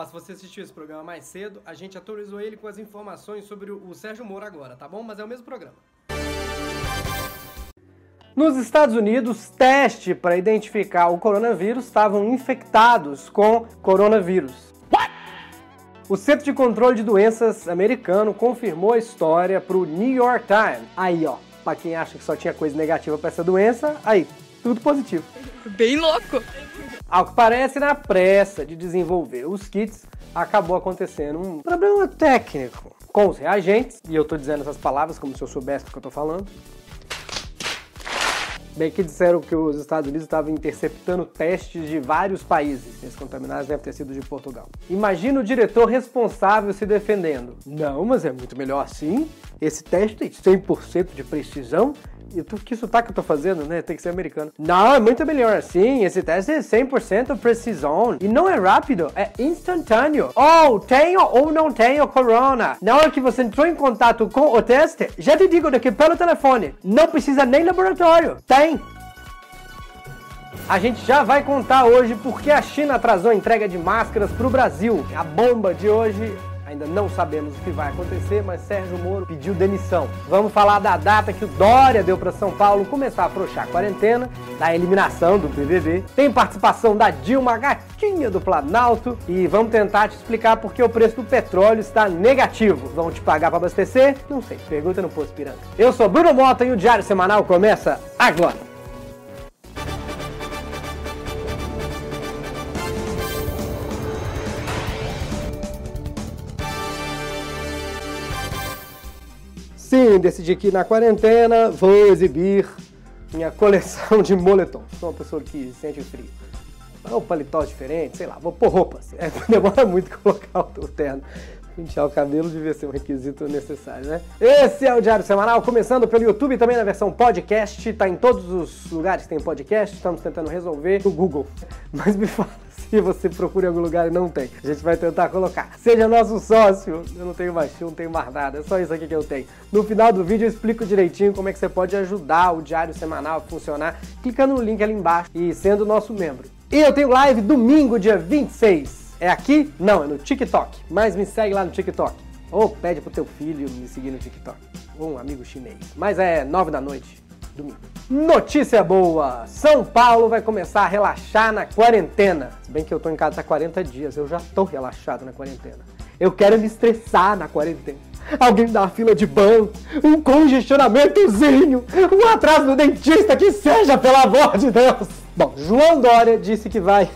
Ó, se você assistiu esse programa mais cedo, a gente atualizou ele com as informações sobre o, Sérgio Moro agora, tá bom? Mas é o mesmo programa. Nos Estados Unidos, teste para identificar o coronavírus estavam infectados com coronavírus. What? O Centro de Controle de Doenças americano confirmou a história para o New York Times. Aí, ó, para quem acha que só tinha coisa negativa para essa doença, aí, tudo positivo. Bem louco. Ao que parece, na pressa de desenvolver os kits, acabou acontecendo um problema técnico com os reagentes, e eu tô dizendo essas palavras como se eu soubesse o que eu tô falando. Bem que disseram que os Estados Unidos estavam interceptando testes de vários países. Esses contaminados devem ter sido de Portugal. Imagina o diretor responsável se defendendo. Não, mas é muito melhor assim. Esse teste tem 100% de precisão e tu, que sotaque eu tô fazendo, né? Tem que ser americano. Não, é muito melhor assim. Esse teste é 100% precisão. E não é rápido, é instantâneo. Oh, tenho ou não tenho corona. Na hora que você entrou em contato com o teste, já te digo daqui pelo telefone. Não precisa nem laboratório. Tem. A gente já vai contar hoje porque a China atrasou a entrega de máscaras para o Brasil. A bomba de hoje Ainda não sabemos o que vai acontecer, mas Sérgio Moro pediu demissão. Vamos falar da data que o Dória deu para São Paulo começar a afrouxar a quarentena, da eliminação do BBB. Tem participação da Dilma, gatinha do Planalto, e vamos tentar te explicar por que o preço do petróleo está negativo. Vão te pagar para abastecer? Não sei, pergunta no Posto Piranga. Eu sou Bruno Mota e o Diário Semanal começa agora. Sim, decidi que na quarentena vou exibir minha coleção de moletom. Sou uma pessoa que sente frio. Ou paletó diferente, sei lá, vou pôr roupas. É, demora muito colocar o terno. Pentear o cabelo devia ser um requisito necessário, né? Esse é o Diário Semanal, começando pelo YouTube, também na versão podcast. Tá em todos os lugares que tem podcast. Estamos tentando resolver no Google. Mas me fala se você procura em algum lugar e não tem. A gente vai tentar colocar. Seja nosso sócio. Eu não tenho mais não tenho mais nada. É só isso aqui que eu tenho. No final do vídeo eu explico direitinho como é que você pode ajudar o Diário Semanal a funcionar, clicando no link ali embaixo e sendo nosso membro. E eu tenho live domingo, dia 26. É aqui? Não, é no TikTok. Mas me segue lá no TikTok. Ou pede pro teu filho me seguir no TikTok. Ou um amigo chinês. Mas é nove da noite domingo. Notícia boa! São Paulo vai começar a relaxar na quarentena. Se bem que eu tô em casa há 40 dias, eu já tô relaxado na quarentena. Eu quero me estressar na quarentena. Alguém dá fila de banco, um congestionamentozinho, um atraso no dentista, que seja, pelo amor de Deus! Bom, João Dória disse que vai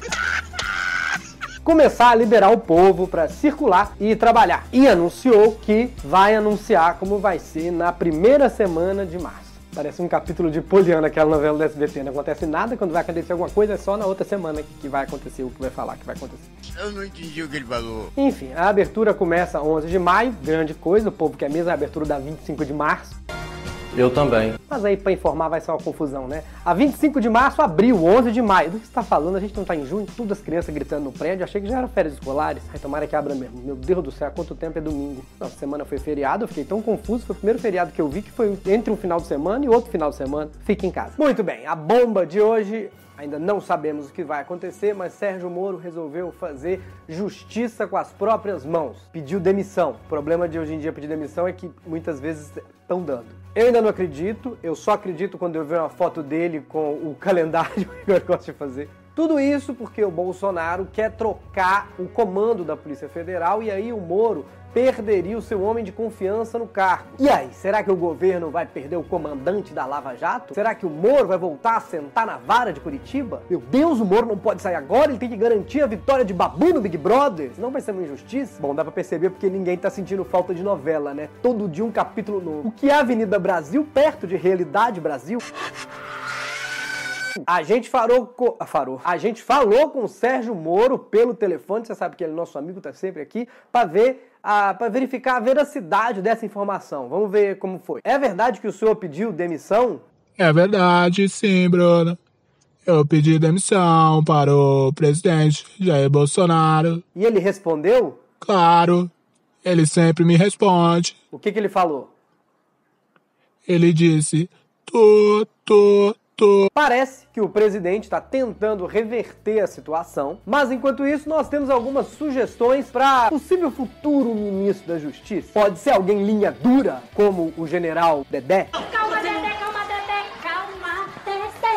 começar a liberar o povo para circular e trabalhar. E anunciou que vai anunciar como vai ser na primeira semana de março. Parece um capítulo de Poliana, aquela novela do SBT. Não acontece nada, quando vai acontecer alguma coisa, é só na outra semana que vai acontecer o que vai falar que vai acontecer. Eu não entendi o que ele falou. Enfim, a abertura começa 11 de maio, grande coisa, o povo quer mesmo a abertura da 25 de março. Eu também. Mas aí, para informar, vai ser uma confusão, né? A 25 de março abriu, 11 de maio. Do que você tá falando? A gente não tá em junho? Tudo as crianças gritando no prédio. Achei que já era férias escolares. Aí tomara que abra mesmo. Meu Deus do céu, quanto tempo é domingo? Nossa, semana foi feriado, eu fiquei tão confuso. Foi o primeiro feriado que eu vi que foi entre um final de semana e outro final de semana. Fique em casa. Muito bem, a bomba de hoje Ainda não sabemos o que vai acontecer, mas Sérgio Moro resolveu fazer justiça com as próprias mãos. Pediu demissão. O problema de hoje em dia pedir demissão é que muitas vezes estão dando. Eu ainda não acredito, eu só acredito quando eu ver uma foto dele com o calendário que eu gosto de fazer. Tudo isso porque o Bolsonaro quer trocar o comando da Polícia Federal e aí o Moro perderia o seu homem de confiança no cargo. E aí, será que o governo vai perder o comandante da Lava Jato? Será que o Moro vai voltar a sentar na vara de Curitiba? Meu Deus, o Moro não pode sair agora, ele tem que garantir a vitória de Babu no Big Brother, senão vai ser uma injustiça. Bom, dá pra perceber porque ninguém tá sentindo falta de novela, né? Todo dia um capítulo novo. O que é Avenida Brasil perto de Realidade Brasil? A gente falou com. Ah, farou. A gente falou com o Sérgio Moro pelo telefone, você sabe que ele é nosso amigo, tá sempre aqui, para ver. Para verificar a veracidade dessa informação. Vamos ver como foi. É verdade que o senhor pediu demissão? É verdade, sim, Bruno. Eu pedi demissão para o presidente Jair Bolsonaro. E ele respondeu? Claro, ele sempre me responde. O que, que ele falou? Ele disse: tô, Tô. Parece que o presidente está tentando reverter a situação, mas enquanto isso nós temos algumas sugestões para possível futuro ministro da Justiça. Pode ser alguém linha dura, como o general Dedé. Calma.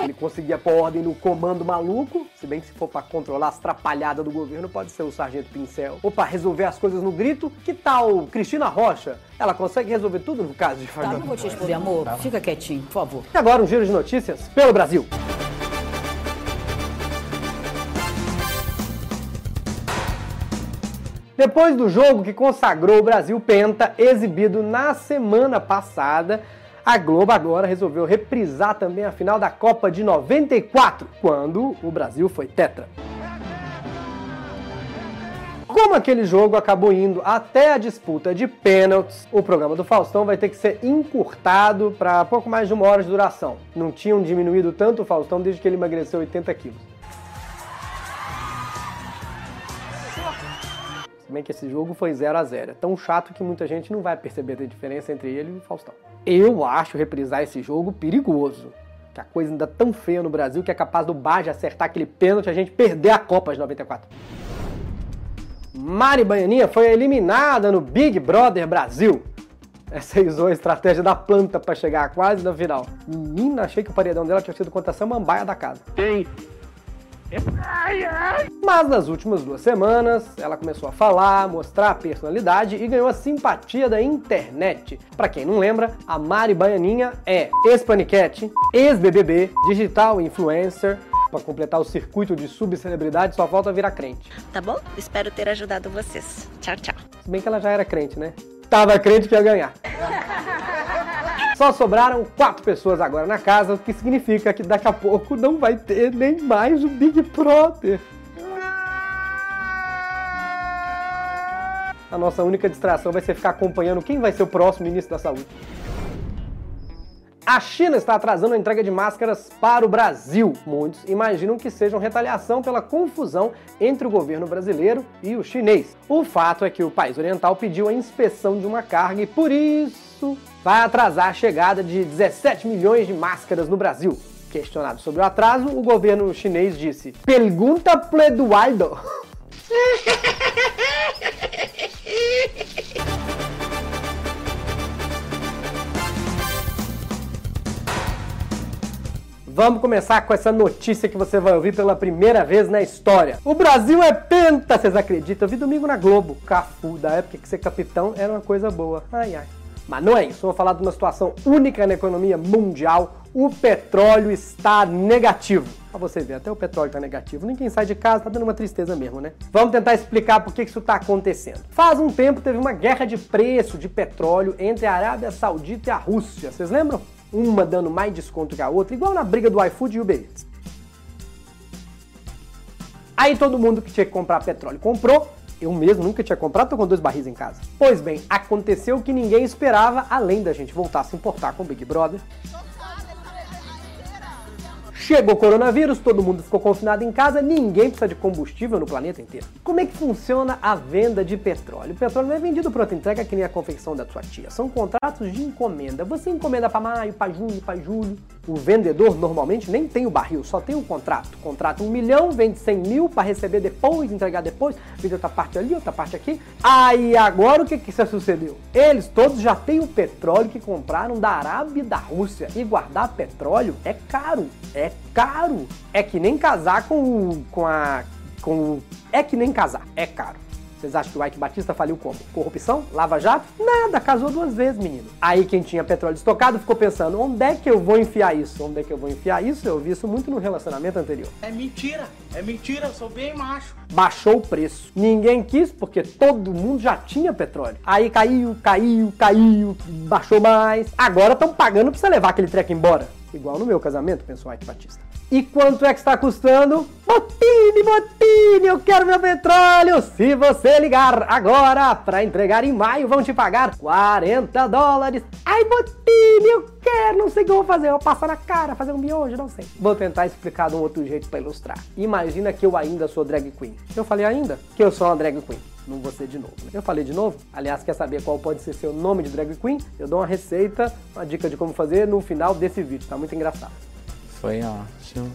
Ele conseguia pôr ordem no comando maluco, se bem que se for para controlar as trapalhadas do governo, pode ser o sargento Pincel. Ou para resolver as coisas no grito, que tal Cristina Rocha? Ela consegue resolver tudo no caso de Tá, Fernando. não vou te responder, amor. Fica quietinho, por favor. E agora um giro de notícias pelo Brasil. Depois do jogo que consagrou o Brasil Penta, exibido na semana passada, a Globo agora resolveu reprisar também a final da Copa de 94, quando o Brasil foi tetra. Como aquele jogo acabou indo até a disputa de pênaltis, o programa do Faustão vai ter que ser encurtado para pouco mais de uma hora de duração. Não tinham diminuído tanto o Faustão desde que ele emagreceu 80 quilos. Se bem que esse jogo foi 0 a 0 É tão chato que muita gente não vai perceber a diferença entre ele e o Faustão. Eu acho reprisar esse jogo perigoso. Que a coisa ainda tão feia no Brasil que é capaz do Baja acertar aquele pênalti e a gente perder a Copa de 94. Mari Baianinha foi eliminada no Big Brother Brasil. Essa usou a estratégia da planta para chegar quase na final. Menina, achei que o paredão dela tinha sido contra a samambaia da casa. Mas nas últimas duas semanas, ela começou a falar, mostrar a personalidade e ganhou a simpatia da internet. Pra quem não lembra, a Mari Baianinha é ex-paniquete, ex-BBB, digital influencer. Pra completar o circuito de subcelebridade, só falta virar crente. Tá bom? Espero ter ajudado vocês. Tchau, tchau. Se bem que ela já era crente, né? Tava crente que ia ganhar. Só sobraram quatro pessoas agora na casa, o que significa que daqui a pouco não vai ter nem mais o Big Brother. A nossa única distração vai ser ficar acompanhando quem vai ser o próximo ministro da Saúde. A China está atrasando a entrega de máscaras para o Brasil. Muitos imaginam que sejam retaliação pela confusão entre o governo brasileiro e o chinês. O fato é que o país oriental pediu a inspeção de uma carga e, por isso, vai atrasar a chegada de 17 milhões de máscaras no Brasil. Questionado sobre o atraso, o governo chinês disse: Pergunta pro Eduardo. Vamos começar com essa notícia que você vai ouvir pela primeira vez na história. O Brasil é penta, vocês acreditam? Eu vi domingo na Globo. Cafu, da época que ser capitão era uma coisa boa. Ai, ai. Mas não é isso, vou falar de uma situação única na economia mundial. O petróleo está negativo. Pra você ver, até o petróleo está negativo. Ninguém sai de casa, tá dando uma tristeza mesmo, né? Vamos tentar explicar por que isso está acontecendo. Faz um tempo teve uma guerra de preço de petróleo entre a Arábia Saudita e a Rússia. Vocês lembram? Uma dando mais desconto que a outra, igual na briga do iFood e Uber Eats. Aí todo mundo que tinha que comprar petróleo comprou. Eu mesmo nunca tinha comprado, tô com dois barris em casa. Pois bem, aconteceu o que ninguém esperava, além da gente voltar a se importar com o Big Brother. Chegou o coronavírus, todo mundo ficou confinado em casa, ninguém precisa de combustível no planeta inteiro. Como é que funciona a venda de petróleo? O petróleo não é vendido pronto entrega que nem a confecção da sua tia. São contratos de encomenda. Você encomenda para maio, para junho, para julho. O vendedor normalmente nem tem o barril, só tem o contrato. Contrata um milhão, vende 100 mil para receber depois, entregar depois, vende outra parte ali, outra parte aqui. Aí agora o que que sucedeu? Eles todos já têm o petróleo que compraram da Arábia e da Rússia. E guardar petróleo é caro. É caro. É que nem casar com, com a. Com, é que nem casar. É caro. Vocês acham que o Ike Batista faliu como? Corrupção? Lava jato? Nada, casou duas vezes, menino. Aí quem tinha petróleo estocado ficou pensando: onde é que eu vou enfiar isso? Onde é que eu vou enfiar isso? Eu vi isso muito no relacionamento anterior. É mentira, é mentira, eu sou bem macho. Baixou o preço. Ninguém quis porque todo mundo já tinha petróleo. Aí caiu, caiu, caiu, baixou mais. Agora estão pagando pra você levar aquele treco embora. Igual no meu casamento, pensou Ike Batista. E quanto é que está custando? Botini, Botini, eu quero meu petróleo! Se você ligar agora para entregar em maio, vão te pagar 40 dólares. Ai, Botini, eu quero, não sei o que eu vou fazer. Eu vou passar na cara, fazer um miojo, não sei. Vou tentar explicar de um outro jeito para ilustrar. Imagina que eu ainda sou drag queen. Eu falei ainda que eu sou uma drag queen. Não vou ser de novo. né? Eu falei de novo? Aliás, quer saber qual pode ser seu nome de drag queen? Eu dou uma receita, uma dica de como fazer no final desse vídeo. Tá muito engraçado. Foi ótimo.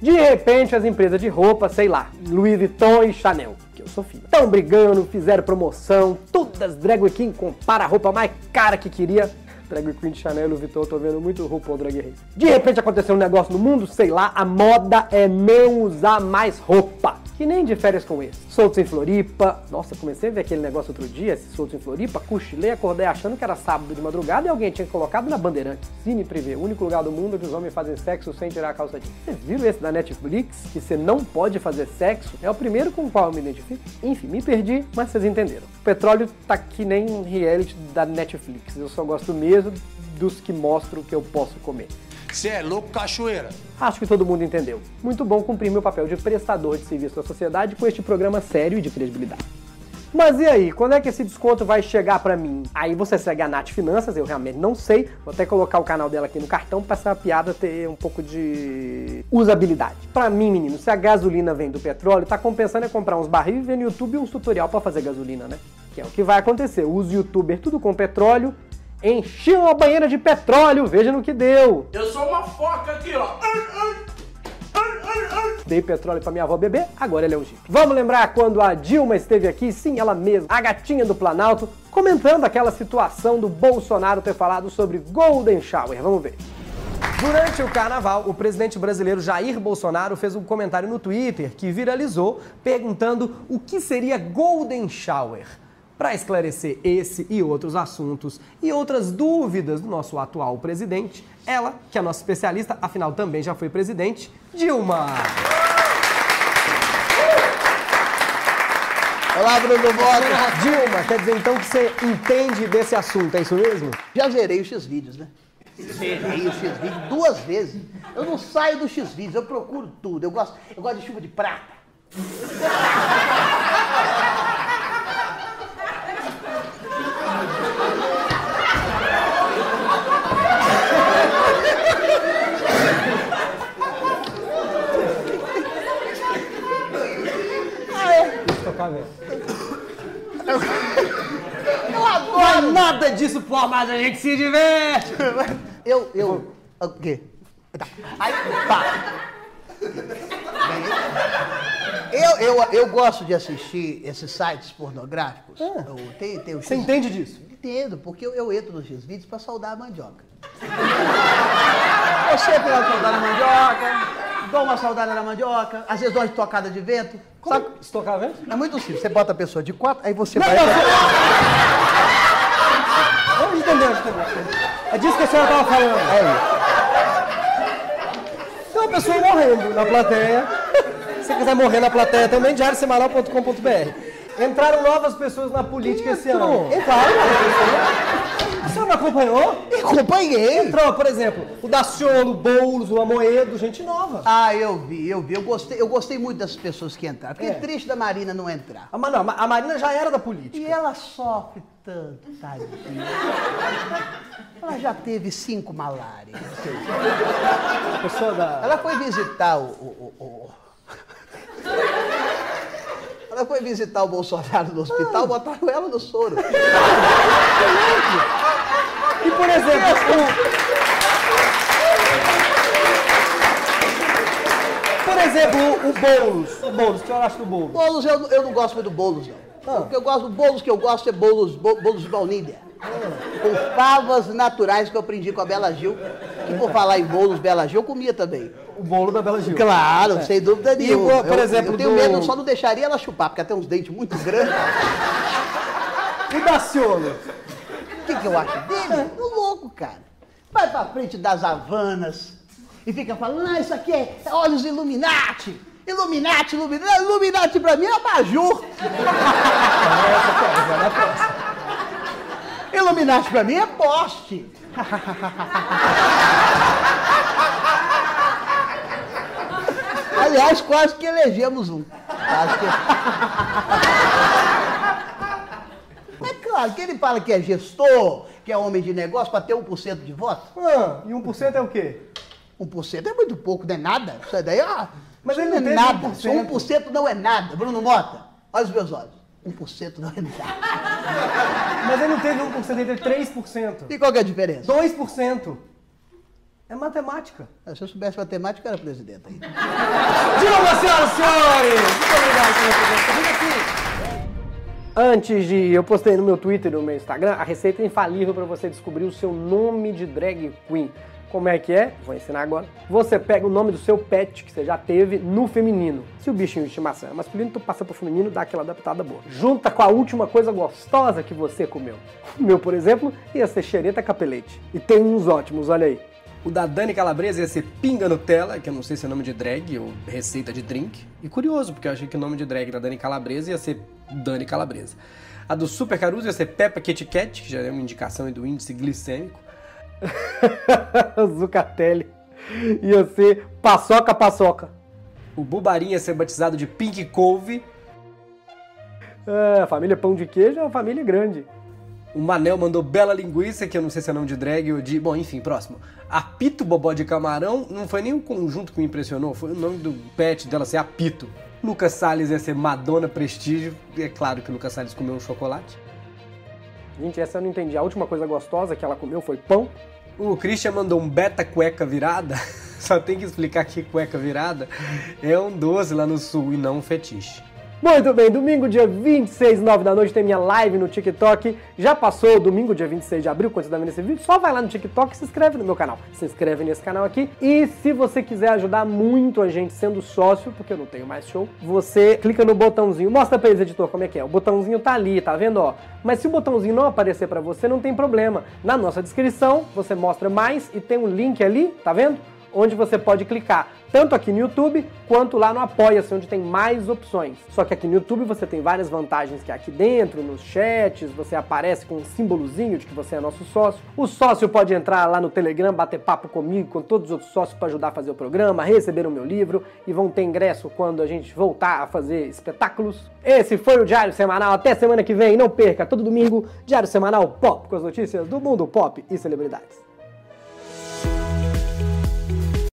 De repente, as empresas de roupa, sei lá, Louis Vuitton e Chanel, que eu sou filho, estão brigando, fizeram promoção, todas as drag queen comparam a roupa mais cara que queria. Drag Queen de Chanel e Louis Vuitton, eu tô vendo muito RuPaul Drag Race. De repente aconteceu um negócio no mundo, sei lá, a moda é não usar mais roupa. Que nem de férias com esse. Soltos em Floripa. Nossa, comecei a ver aquele negócio outro dia, esse Soltos em Floripa. Cochilei, acordei achando que era sábado de madrugada e alguém tinha colocado na Bandeirante. Cine Privé, o único lugar do mundo onde os homens fazem sexo sem tirar a calça jeans. Vocês viram esse da Netflix? Que você não pode fazer sexo? É o primeiro com o qual eu me identifico. Enfim, me perdi, mas vocês entenderam. O petróleo tá que nem reality da Netflix. Eu só gosto mesmo dos que mostram que eu posso comer. Você é louco, cachoeira? Acho que todo mundo entendeu. Muito bom cumprir meu papel de prestador de serviço à sociedade com este programa sério e de credibilidade. Mas e aí, quando é que esse desconto vai chegar pra mim? Aí você segue a Nath Finanças, eu realmente não sei. Vou até colocar o canal dela aqui no cartão pra essa piada ter um pouco de usabilidade. Pra mim, menino, se a gasolina vem do petróleo, tá compensando é comprar uns barris e ver no YouTube uns tutorial pra fazer gasolina, né? Que é o que vai acontecer. Os youtubers tudo com petróleo, enchiam a banheira de petróleo, veja no que deu. Eu sou uma foca aqui, ó. Dei petróleo pra minha avó beber, agora ele é um jeep. Vamos lembrar quando a Dilma esteve aqui, sim, ela mesma, a gatinha do Planalto, comentando aquela situação do Bolsonaro ter falado sobre Golden Shower. Vamos ver. Durante o carnaval, o presidente brasileiro Jair Bolsonaro fez um comentário no Twitter que viralizou perguntando o que seria Golden Shower. Para esclarecer esse e outros assuntos e outras dúvidas do nosso atual presidente, ela, que é a nossa especialista, afinal também já foi presidente, Dilma. Olá, Bruno Mota. Dilma, quer dizer então que você entende desse assunto, é isso mesmo? Já zerei os X-Vídeos, né? Zerei os X-Vídeos duas vezes. Eu não saio do X-Vídeos, eu procuro tudo. Eu gosto, eu gosto de chuva de prata. Nada disso, pô, mas a gente se diverte. Eu, eu. O quê? Tá. Aí, tá. Eu, eu, eu gosto de assistir esses sites pornográficos. Eu, tem, tem Você entende disso? Entendo, porque eu, eu entro nos X-Vídeos pra saudar a mandioca. Eu sempre saudada na mandioca, dou uma saudada na mandioca, às vezes dou uma estocada de vento. Sabe? Estocar vento? É muito simples, você bota a pessoa de quatro, aí você Não, vai... não, entender, entender. É disso que a senhora estava falando. É Tem uma pessoa morrendo na plateia. Se você quiser morrer na plateia também, diariosemanal.com.br. Entraram novas pessoas na política esse ano. Entraram novas pessoas. A senhora não acompanhou? Acompanhei. Entrou, por exemplo, o Daciolo, o Boulos, o Amoedo, gente nova. Ah, eu vi, eu vi. Eu gostei, eu gostei muito dessas pessoas que entraram. Fiquei É. triste da Marina não entrar. Mas não, a Marina já era da política. E ela sofre tanto, tadinha. Ela já teve cinco malárias. Da... Ela foi visitar o, o- o- o- Ela foi visitar o Bolsonaro no hospital, botaram ela no soro. E, por exemplo, o... Por exemplo, o Boulos. O Boulos, o que a senhora acha do Boulos? Boulos, eu, eu não gosto muito do Boulos, não. O que eu gosto do Boulos que eu gosto é bolos, bo- bolos de baunilha. Com favas naturais que eu aprendi com a Bela Gil. Que por falar em bolos Bela Gil, eu comia também. O bolo da Bela Gil. Claro, sem dúvida E, nenhuma. por Eu- exemplo, eu tenho do- medo, só não deixaria ela chupar, porque ela tem uns dentes muito grandes. O Daciolo. O que, que eu acho dele? Um louco, cara. Vai pra frente das Havanas e fica falando, ah, isso aqui é olhos Illuminati. Illuminati, Illuminati. Illuminati pra mim é abajur. Illuminati pra mim é poste. Aliás, quase que elegemos um. Que... É claro que ele fala que é gestor, que é homem de negócio para ter 1% de voto. Ah, e 1% é o quê? 1% é muito pouco, não é nada. Isso daí, ah, Mas ele não não é nada. 1%. Isso 1% não é nada. Bruno Mota, olha os meus olhos. 1% não é nada. Mas ele não teve 1%, ele teve 3%. E qual que é a diferença? 2%. É matemática. Se eu soubesse matemática, eu era presidente aí. Dilma, senhoras e senhores! Muito obrigado pela presença. Vem aqui. Antes de. Eu postei no meu Twitter e no meu Instagram a receita infalível para você descobrir o seu nome de drag queen. Como é que é? Vou ensinar agora. Você pega o nome do seu pet que você já teve no feminino. Se o bichinho de estimação é masculino, tu passa pro feminino, dá aquela adaptada boa. Junta com a última coisa gostosa que você comeu. O meu, por exemplo, ia ser xereta capelete. E tem uns ótimos, olha aí. O da Dani Calabresa ia ser Pinga Nutella, que eu não sei se é nome de drag ou receita de drink. E curioso, porque eu achei que o nome de drag da Dani Calabresa ia ser Dani Calabresa. A do Super Caruso ia ser Peppa Kit Kat, que já é uma indicação do índice glicêmico. Zucatelli ia ser Paçoca Paçoca. O Bubarim ia ser batizado de Pink Couve. É, a família Pão de Queijo é uma família grande. O Manel mandou Bela Linguiça, que eu não sei se é nome de drag ou de. Bom, enfim, próximo. Apito Bobó de Camarão não foi nem o conjunto que me impressionou, foi o nome do pet dela ser Apito. Lucas Salles ia ser Madonna Prestígio. E é claro que o Lucas Salles comeu um chocolate. Gente, essa eu não entendi. A última coisa gostosa que ela comeu foi pão. O Christian mandou um beta cueca virada. Só tem que explicar que cueca virada é um doce lá no sul e não um fetiche. Muito bem, domingo, dia 26, 9 da noite, tem minha live no TikTok. Já passou domingo, dia 26 de abril, quando você tá vendo esse vídeo, só vai lá no TikTok e se inscreve no meu canal. Se inscreve nesse canal aqui. E se você quiser ajudar muito a gente sendo sócio, porque eu não tenho mais show, você clica no botãozinho. Mostra pra eles, editor, como é que é. O botãozinho tá ali, tá vendo, ó? Mas se o botãozinho não aparecer pra você, não tem problema. Na nossa descrição, você mostra mais e tem um link ali, tá vendo? Onde você pode clicar tanto aqui no YouTube quanto lá no Apoia-se, onde tem mais opções. Só que aqui no YouTube você tem várias vantagens que é aqui dentro, nos chats, você aparece com um símbolozinho de que você é nosso sócio. O sócio pode entrar lá no Telegram, bater papo comigo, com todos os outros sócios para ajudar a fazer o programa, receber o meu livro e vão ter ingresso quando a gente voltar a fazer espetáculos. Esse foi o Diário Semanal. Até semana que vem, não perca, todo domingo, Diário Semanal Pop, com as notícias do mundo pop e celebridades.